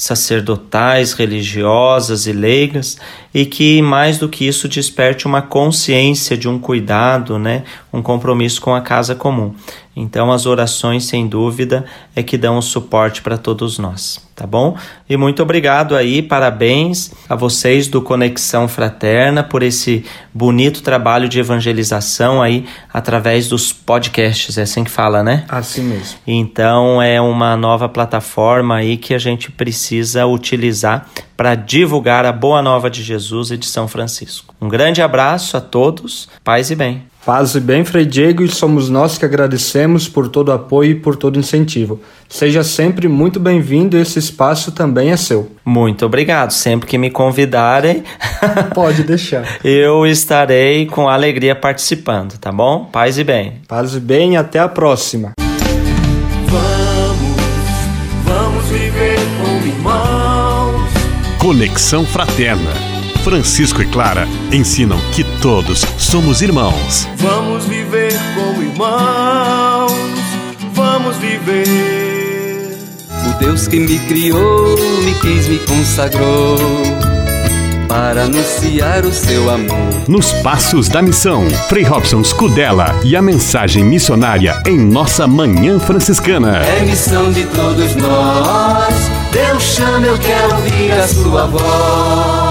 sacerdotais, religiosas e leigas, e que mais do que isso desperte uma consciência de um cuidado, né, um compromisso com a casa comum. Então as orações, sem dúvida, é que dão o suporte para todos nós, tá bom? E muito obrigado aí, parabéns a vocês do Conexão Fraterna por esse bonito trabalho de evangelização aí através dos podcasts, é assim que fala, né? Assim mesmo. Então é uma nova plataforma aí que a gente precisa utilizar para divulgar a boa nova de Jesus e de São Francisco. Um grande abraço a todos, paz e bem. Paz e bem, Frei Diego, e somos nós que agradecemos por todo o apoio e por todo o incentivo. Seja sempre muito bem-vindo, esse espaço também é seu. Muito obrigado. Sempre que me convidarem, pode deixar. Eu estarei com alegria participando, tá bom? Paz e bem. Paz e bem, até a próxima. Vamos, vamos viver como irmãos. Conexão Fraterna. Francisco e Clara ensinam que todos somos irmãos. Vamos viver como irmãos, vamos viver. O Deus que me criou, me quis, me consagrou para anunciar o seu amor. Nos Passos da Missão, Frei Robson Scudella e a mensagem missionária em nossa Manhã Franciscana. É missão de todos nós, Deus chama, eu quero ouvir a sua voz.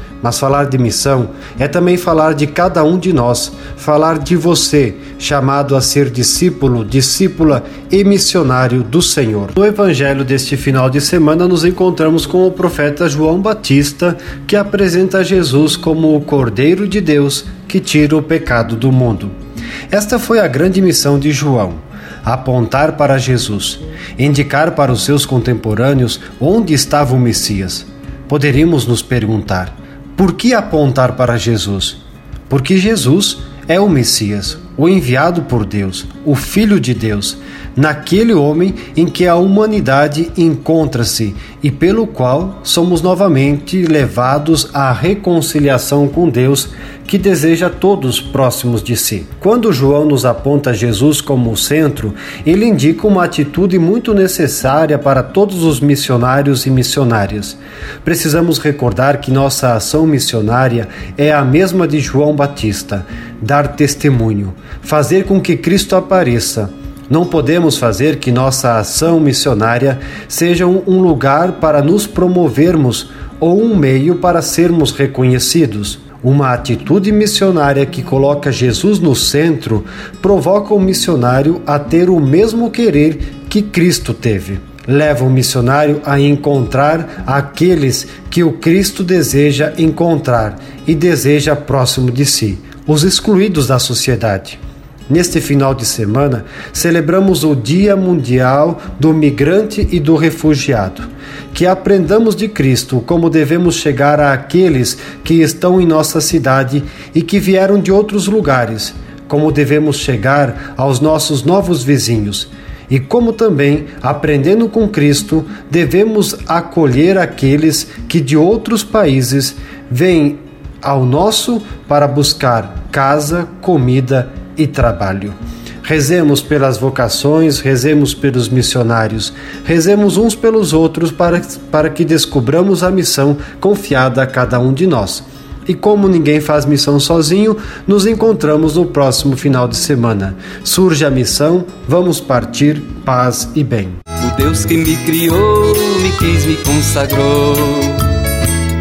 Mas falar de missão é também falar de cada um de nós, falar de você, chamado a ser discípulo, discípula e missionário do Senhor. No evangelho deste final de semana, nos encontramos com o profeta João Batista, que apresenta Jesus como o Cordeiro de Deus que tira o pecado do mundo. Esta foi a grande missão de João apontar para Jesus, indicar para os seus contemporâneos onde estava o Messias. Poderíamos nos perguntar: por que apontar para Jesus? Porque Jesus é o Messias, o enviado por Deus, o Filho de Deus, naquele homem em que a humanidade encontra-se e pelo qual somos novamente levados à reconciliação com Deus, que deseja todos próximos de si. Quando João nos aponta Jesus como o centro, ele indica uma atitude muito necessária para todos os missionários e missionárias. Precisamos recordar que nossa ação missionária é a mesma de João Batista: dar testemunho, fazer com que Cristo apareça não podemos fazer que nossa ação missionária seja um lugar para nos promovermos ou um meio para sermos reconhecidos. Uma atitude missionária que coloca Jesus no centro provoca o missionário a ter o mesmo querer que Cristo teve. Leva o missionário a encontrar aqueles que o Cristo deseja encontrar e deseja próximo de si, os excluídos da sociedade. Neste final de semana, celebramos o Dia Mundial do Migrante e do Refugiado. Que aprendamos de Cristo como devemos chegar àqueles que estão em nossa cidade e que vieram de outros lugares, como devemos chegar aos nossos novos vizinhos e como também, aprendendo com Cristo, devemos acolher aqueles que de outros países vêm ao nosso para buscar casa, comida e trabalho. Rezemos pelas vocações, rezemos pelos missionários, rezemos uns pelos outros para, para que descubramos a missão confiada a cada um de nós. E como ninguém faz missão sozinho, nos encontramos no próximo final de semana. Surge a missão, vamos partir, paz e bem. O Deus que me criou, me quis, me consagrou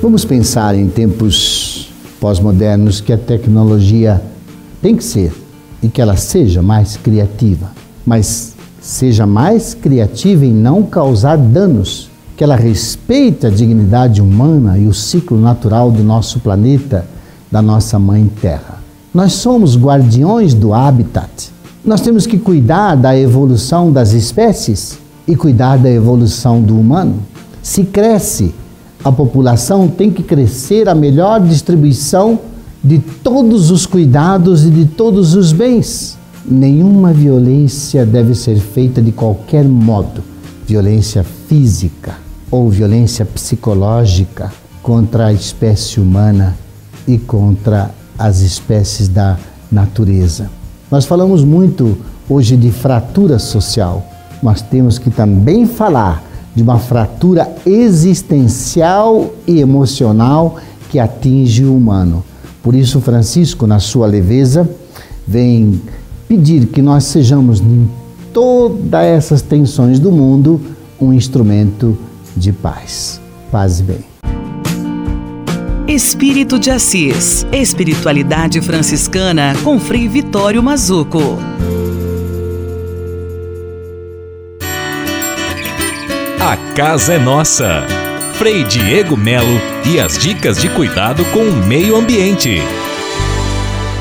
Vamos pensar em tempos pós-modernos que a tecnologia tem que ser e que ela seja mais criativa, mas seja mais criativa em não causar danos, que ela respeite a dignidade humana e o ciclo natural do nosso planeta, da nossa mãe Terra. Nós somos guardiões do habitat nós temos que cuidar da evolução das espécies e cuidar da evolução do humano. Se cresce, a população tem que crescer a melhor distribuição de todos os cuidados e de todos os bens. Nenhuma violência deve ser feita de qualquer modo violência física ou violência psicológica contra a espécie humana e contra as espécies da natureza. Nós falamos muito hoje de fratura social, mas temos que também falar de uma fratura existencial e emocional que atinge o humano. Por isso, Francisco, na sua leveza, vem pedir que nós sejamos, em todas essas tensões do mundo, um instrumento de paz. Paz e bem. Espírito de Assis, Espiritualidade Franciscana com Frei Vitório Mazuco. A casa é nossa. Frei Diego Melo e as dicas de cuidado com o meio ambiente.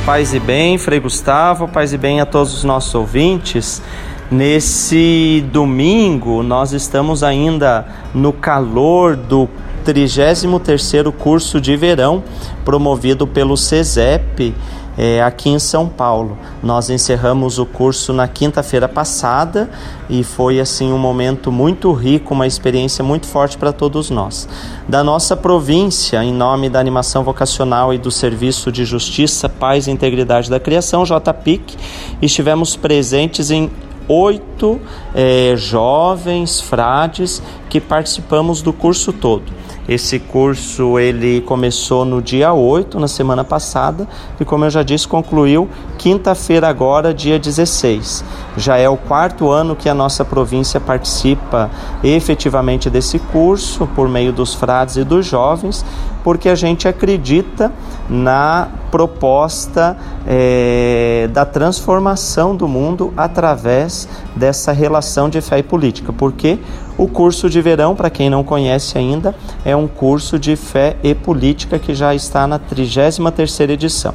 Paz e bem, Frei Gustavo, paz e bem a todos os nossos ouvintes. Nesse domingo, nós estamos ainda no calor do 33º curso de verão promovido pelo CESEP é, aqui em São Paulo. Nós encerramos o curso na quinta-feira passada e foi assim um momento muito rico, uma experiência muito forte para todos nós. Da nossa província, em nome da Animação Vocacional e do Serviço de Justiça, Paz e Integridade da Criação, JPIC, estivemos presentes em oito é, jovens frades que participamos do curso todo. Esse curso ele começou no dia 8, na semana passada, e como eu já disse, concluiu quinta-feira agora, dia 16. Já é o quarto ano que a nossa província participa efetivamente desse curso por meio dos frades e dos jovens, porque a gente acredita na proposta é, da transformação do mundo através dessa relação de fé e política. Porque o curso de verão, para quem não conhece ainda, é um curso de fé e política que já está na 33ª edição.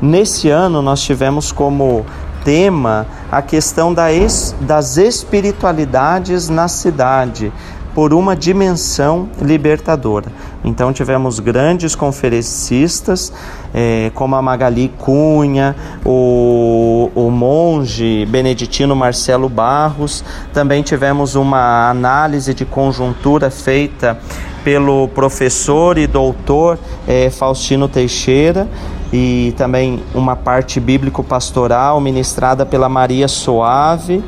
Nesse ano nós tivemos como tema a questão das espiritualidades na cidade por uma dimensão libertadora. Então tivemos grandes conferencistas, é, como a Magali Cunha, o, o monge beneditino Marcelo Barros. Também tivemos uma análise de conjuntura feita pelo professor e doutor é, Faustino Teixeira e também uma parte bíblico-pastoral ministrada pela Maria Soave.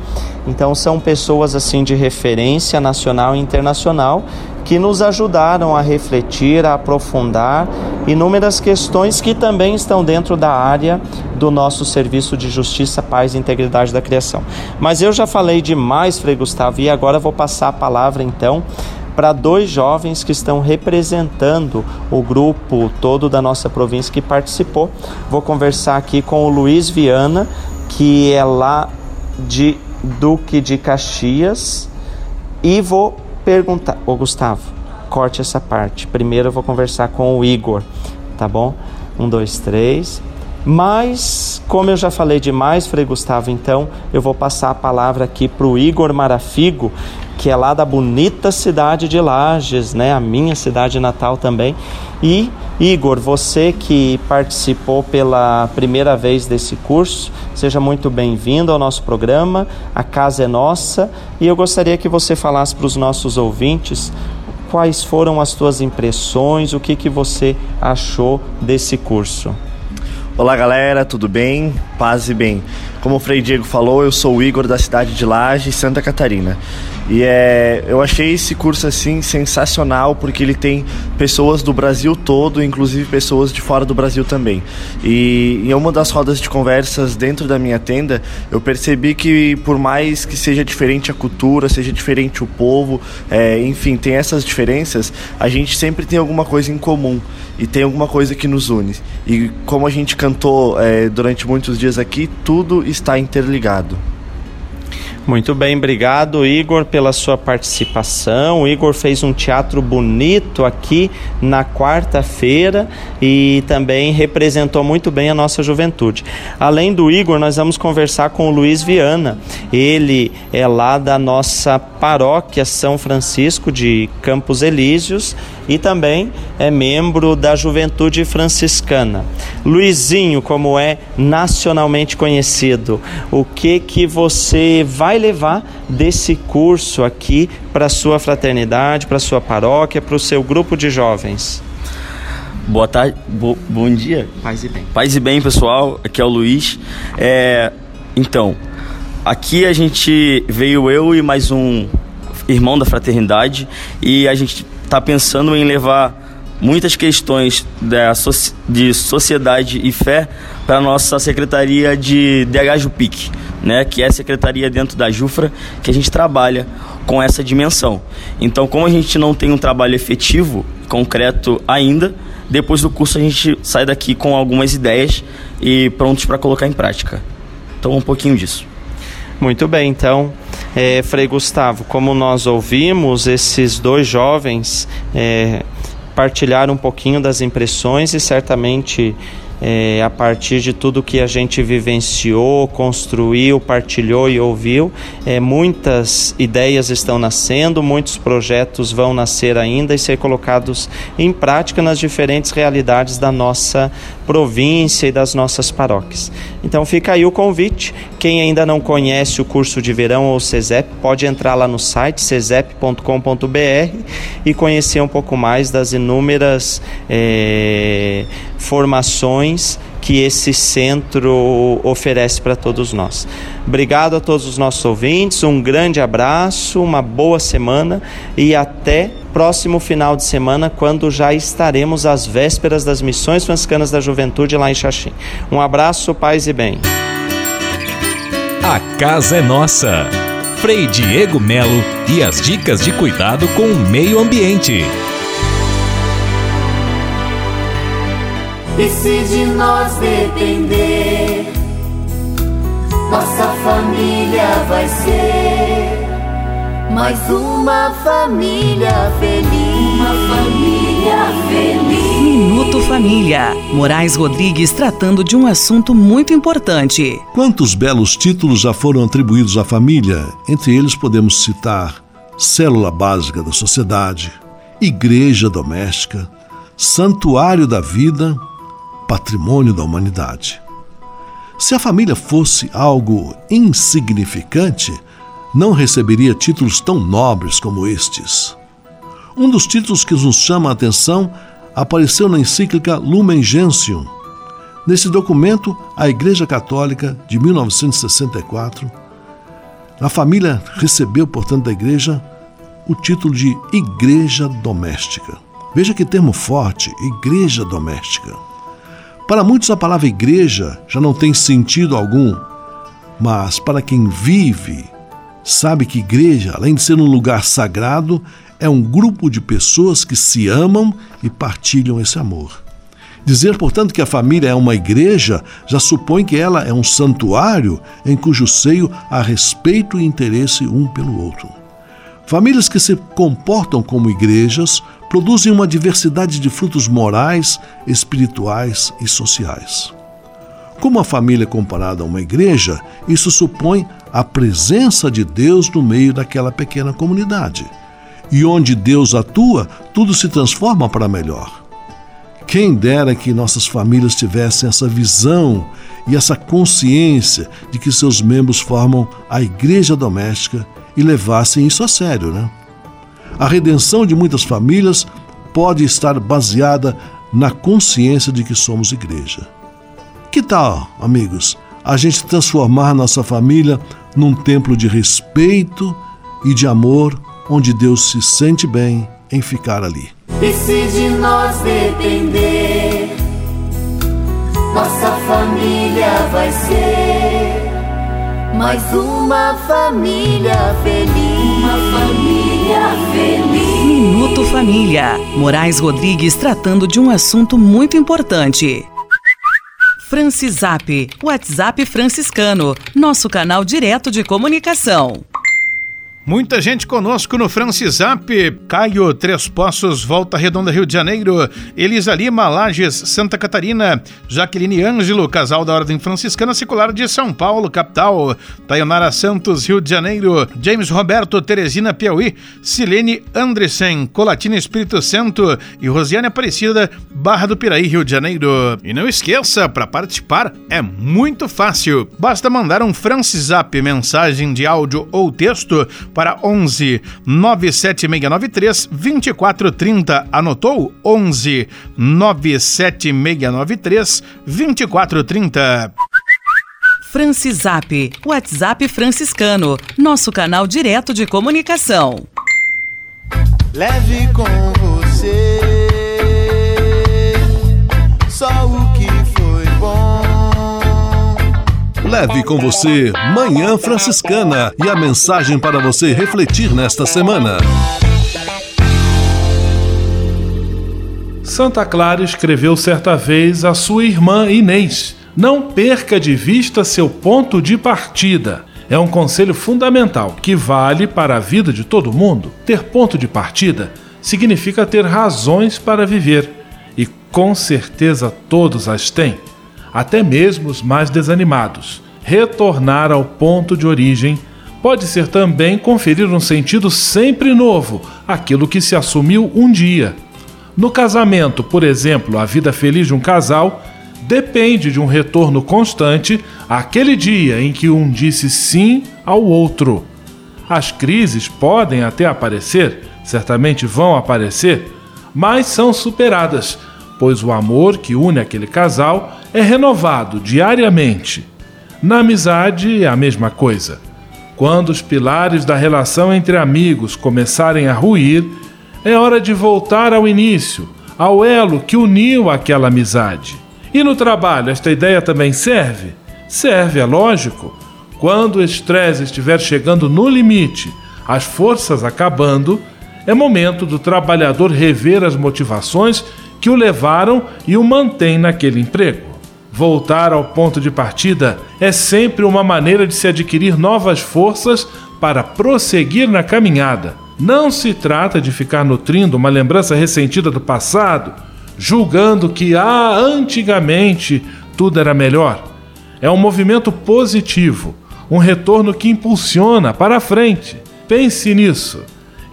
Então são pessoas assim de referência nacional e internacional que nos ajudaram a refletir, a aprofundar inúmeras questões que também estão dentro da área do nosso serviço de justiça, paz e integridade da criação. Mas eu já falei demais, Frei Gustavo, e agora vou passar a palavra então para dois jovens que estão representando o grupo todo da nossa província que participou. Vou conversar aqui com o Luiz Viana, que é lá de Duque de Caxias, e vou perguntar, ô Gustavo, corte essa parte. Primeiro eu vou conversar com o Igor, tá bom? Um, dois, três. Mas, como eu já falei demais, Frei Gustavo, então eu vou passar a palavra aqui para o Igor Marafigo, que é lá da bonita cidade de Lages, né? A minha cidade natal também. E Igor, você que participou pela primeira vez desse curso, seja muito bem-vindo ao nosso programa. A casa é nossa e eu gostaria que você falasse para os nossos ouvintes quais foram as tuas impressões, o que, que você achou desse curso. Olá galera, tudo bem? Paz e bem. Como o Frei Diego falou, eu sou o Igor da cidade de Laje, Santa Catarina. E é, eu achei esse curso assim sensacional porque ele tem pessoas do Brasil todo, inclusive pessoas de fora do Brasil também. E em uma das rodas de conversas dentro da minha tenda, eu percebi que por mais que seja diferente a cultura, seja diferente o povo, é, enfim, tem essas diferenças, a gente sempre tem alguma coisa em comum e tem alguma coisa que nos une. E como a gente cantou é, durante muitos dias aqui, tudo está interligado. Muito bem, obrigado Igor pela sua participação. O Igor fez um teatro bonito aqui na quarta-feira e também representou muito bem a nossa juventude. Além do Igor, nós vamos conversar com o Luiz Viana. Ele é lá da nossa paróquia São Francisco de Campos Elíseos e também é membro da Juventude Franciscana. Luizinho, como é nacionalmente conhecido, o que que você vai levar desse curso aqui para sua fraternidade, para sua paróquia, para o seu grupo de jovens? Boa tarde, bo, bom dia. Paz e bem. Paz e bem, pessoal. Aqui é o Luiz. É, então, aqui a gente veio eu e mais um irmão da fraternidade e a gente está pensando em levar muitas questões da, de sociedade e fé para a nossa secretaria de DH Jupic, né, que é a secretaria dentro da Jufra que a gente trabalha com essa dimensão. Então, como a gente não tem um trabalho efetivo, concreto ainda, depois do curso a gente sai daqui com algumas ideias e prontos para colocar em prática. Então, um pouquinho disso. Muito bem, então, é, Frei Gustavo, como nós ouvimos, esses dois jovens é, partilharam um pouquinho das impressões e certamente é, a partir de tudo que a gente vivenciou, construiu, partilhou e ouviu, é, muitas ideias estão nascendo, muitos projetos vão nascer ainda e ser colocados em prática nas diferentes realidades da nossa província e das nossas paróquias. Então fica aí o convite. Quem ainda não conhece o curso de verão ou CESEP, pode entrar lá no site cesep.com.br e conhecer um pouco mais das inúmeras é, formações que esse centro oferece para todos nós. Obrigado a todos os nossos ouvintes, um grande abraço, uma boa semana e até próximo final de semana, quando já estaremos às vésperas das missões franciscanas da juventude lá em Xaxim. Um abraço, paz e bem. A casa é nossa. Frei Diego Melo e as dicas de cuidado com o meio ambiente. E se de nós depender, nossa família vai ser mais uma família feliz. Uma família feliz. Minuto Família. Moraes Rodrigues tratando de um assunto muito importante. Quantos belos títulos já foram atribuídos à família? Entre eles podemos citar Célula Básica da Sociedade, Igreja Doméstica, Santuário da Vida patrimônio da humanidade. Se a família fosse algo insignificante, não receberia títulos tão nobres como estes. Um dos títulos que nos chama a atenção apareceu na encíclica Lumen Gentium. Nesse documento, a Igreja Católica, de 1964, a família recebeu, portanto, da Igreja o título de Igreja Doméstica. Veja que termo forte, Igreja Doméstica. Para muitos, a palavra igreja já não tem sentido algum, mas para quem vive, sabe que igreja, além de ser um lugar sagrado, é um grupo de pessoas que se amam e partilham esse amor. Dizer, portanto, que a família é uma igreja já supõe que ela é um santuário em cujo seio há respeito e interesse um pelo outro. Famílias que se comportam como igrejas produzem uma diversidade de frutos morais, espirituais e sociais. Como a família é comparada a uma igreja, isso supõe a presença de Deus no meio daquela pequena comunidade. E onde Deus atua, tudo se transforma para melhor. Quem dera que nossas famílias tivessem essa visão e essa consciência de que seus membros formam a igreja doméstica e levassem isso a sério, né? A redenção de muitas famílias pode estar baseada na consciência de que somos igreja. Que tal, amigos, a gente transformar nossa família num templo de respeito e de amor, onde Deus se sente bem em ficar ali? E se de nós depender, nossa família vai ser mais uma família feliz. Uma família. Minuto Família. Moraes Rodrigues tratando de um assunto muito importante. Francisap, WhatsApp franciscano, nosso canal direto de comunicação. Muita gente conosco no Francisap, Caio Três Poços, Volta Redonda, Rio de Janeiro, Elisa Lima, Lages, Santa Catarina, Jaqueline Ângelo, casal da Ordem Franciscana Secular de São Paulo, capital, Taionara Santos, Rio de Janeiro, James Roberto, Teresina, Piauí, Silene Andressen, Colatina Espírito Santo. E Rosiane Aparecida, Barra do Piraí, Rio de Janeiro. E não esqueça, para participar é muito fácil, basta mandar um Francisap, mensagem de áudio ou texto para 11 97693 2430. Anotou? 11 97693 2430. Francisap, WhatsApp franciscano, nosso canal direto de comunicação. Leve com você Leve com você Manhã Franciscana e a mensagem para você refletir nesta semana. Santa Clara escreveu certa vez a sua irmã Inês: Não perca de vista seu ponto de partida. É um conselho fundamental que vale para a vida de todo mundo. Ter ponto de partida significa ter razões para viver, e com certeza todos as têm, até mesmo os mais desanimados. Retornar ao ponto de origem pode ser também conferir um sentido sempre novo àquilo que se assumiu um dia. No casamento, por exemplo, a vida feliz de um casal depende de um retorno constante àquele dia em que um disse sim ao outro. As crises podem até aparecer, certamente vão aparecer, mas são superadas, pois o amor que une aquele casal é renovado diariamente. Na amizade é a mesma coisa. Quando os pilares da relação entre amigos começarem a ruir, é hora de voltar ao início, ao elo que uniu aquela amizade. E no trabalho, esta ideia também serve? Serve, é lógico. Quando o estresse estiver chegando no limite, as forças acabando, é momento do trabalhador rever as motivações que o levaram e o mantém naquele emprego. Voltar ao ponto de partida é sempre uma maneira de se adquirir novas forças para prosseguir na caminhada. Não se trata de ficar nutrindo uma lembrança ressentida do passado, julgando que ah, antigamente tudo era melhor. É um movimento positivo, um retorno que impulsiona para a frente. Pense nisso.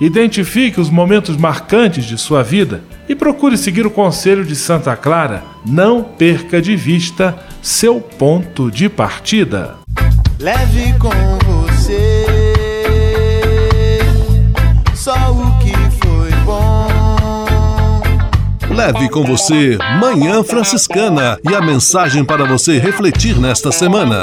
Identifique os momentos marcantes de sua vida e procure seguir o conselho de Santa Clara. Não perca de vista seu ponto de partida. Leve com você só o que foi bom. Leve com você Manhã Franciscana e a mensagem para você refletir nesta semana.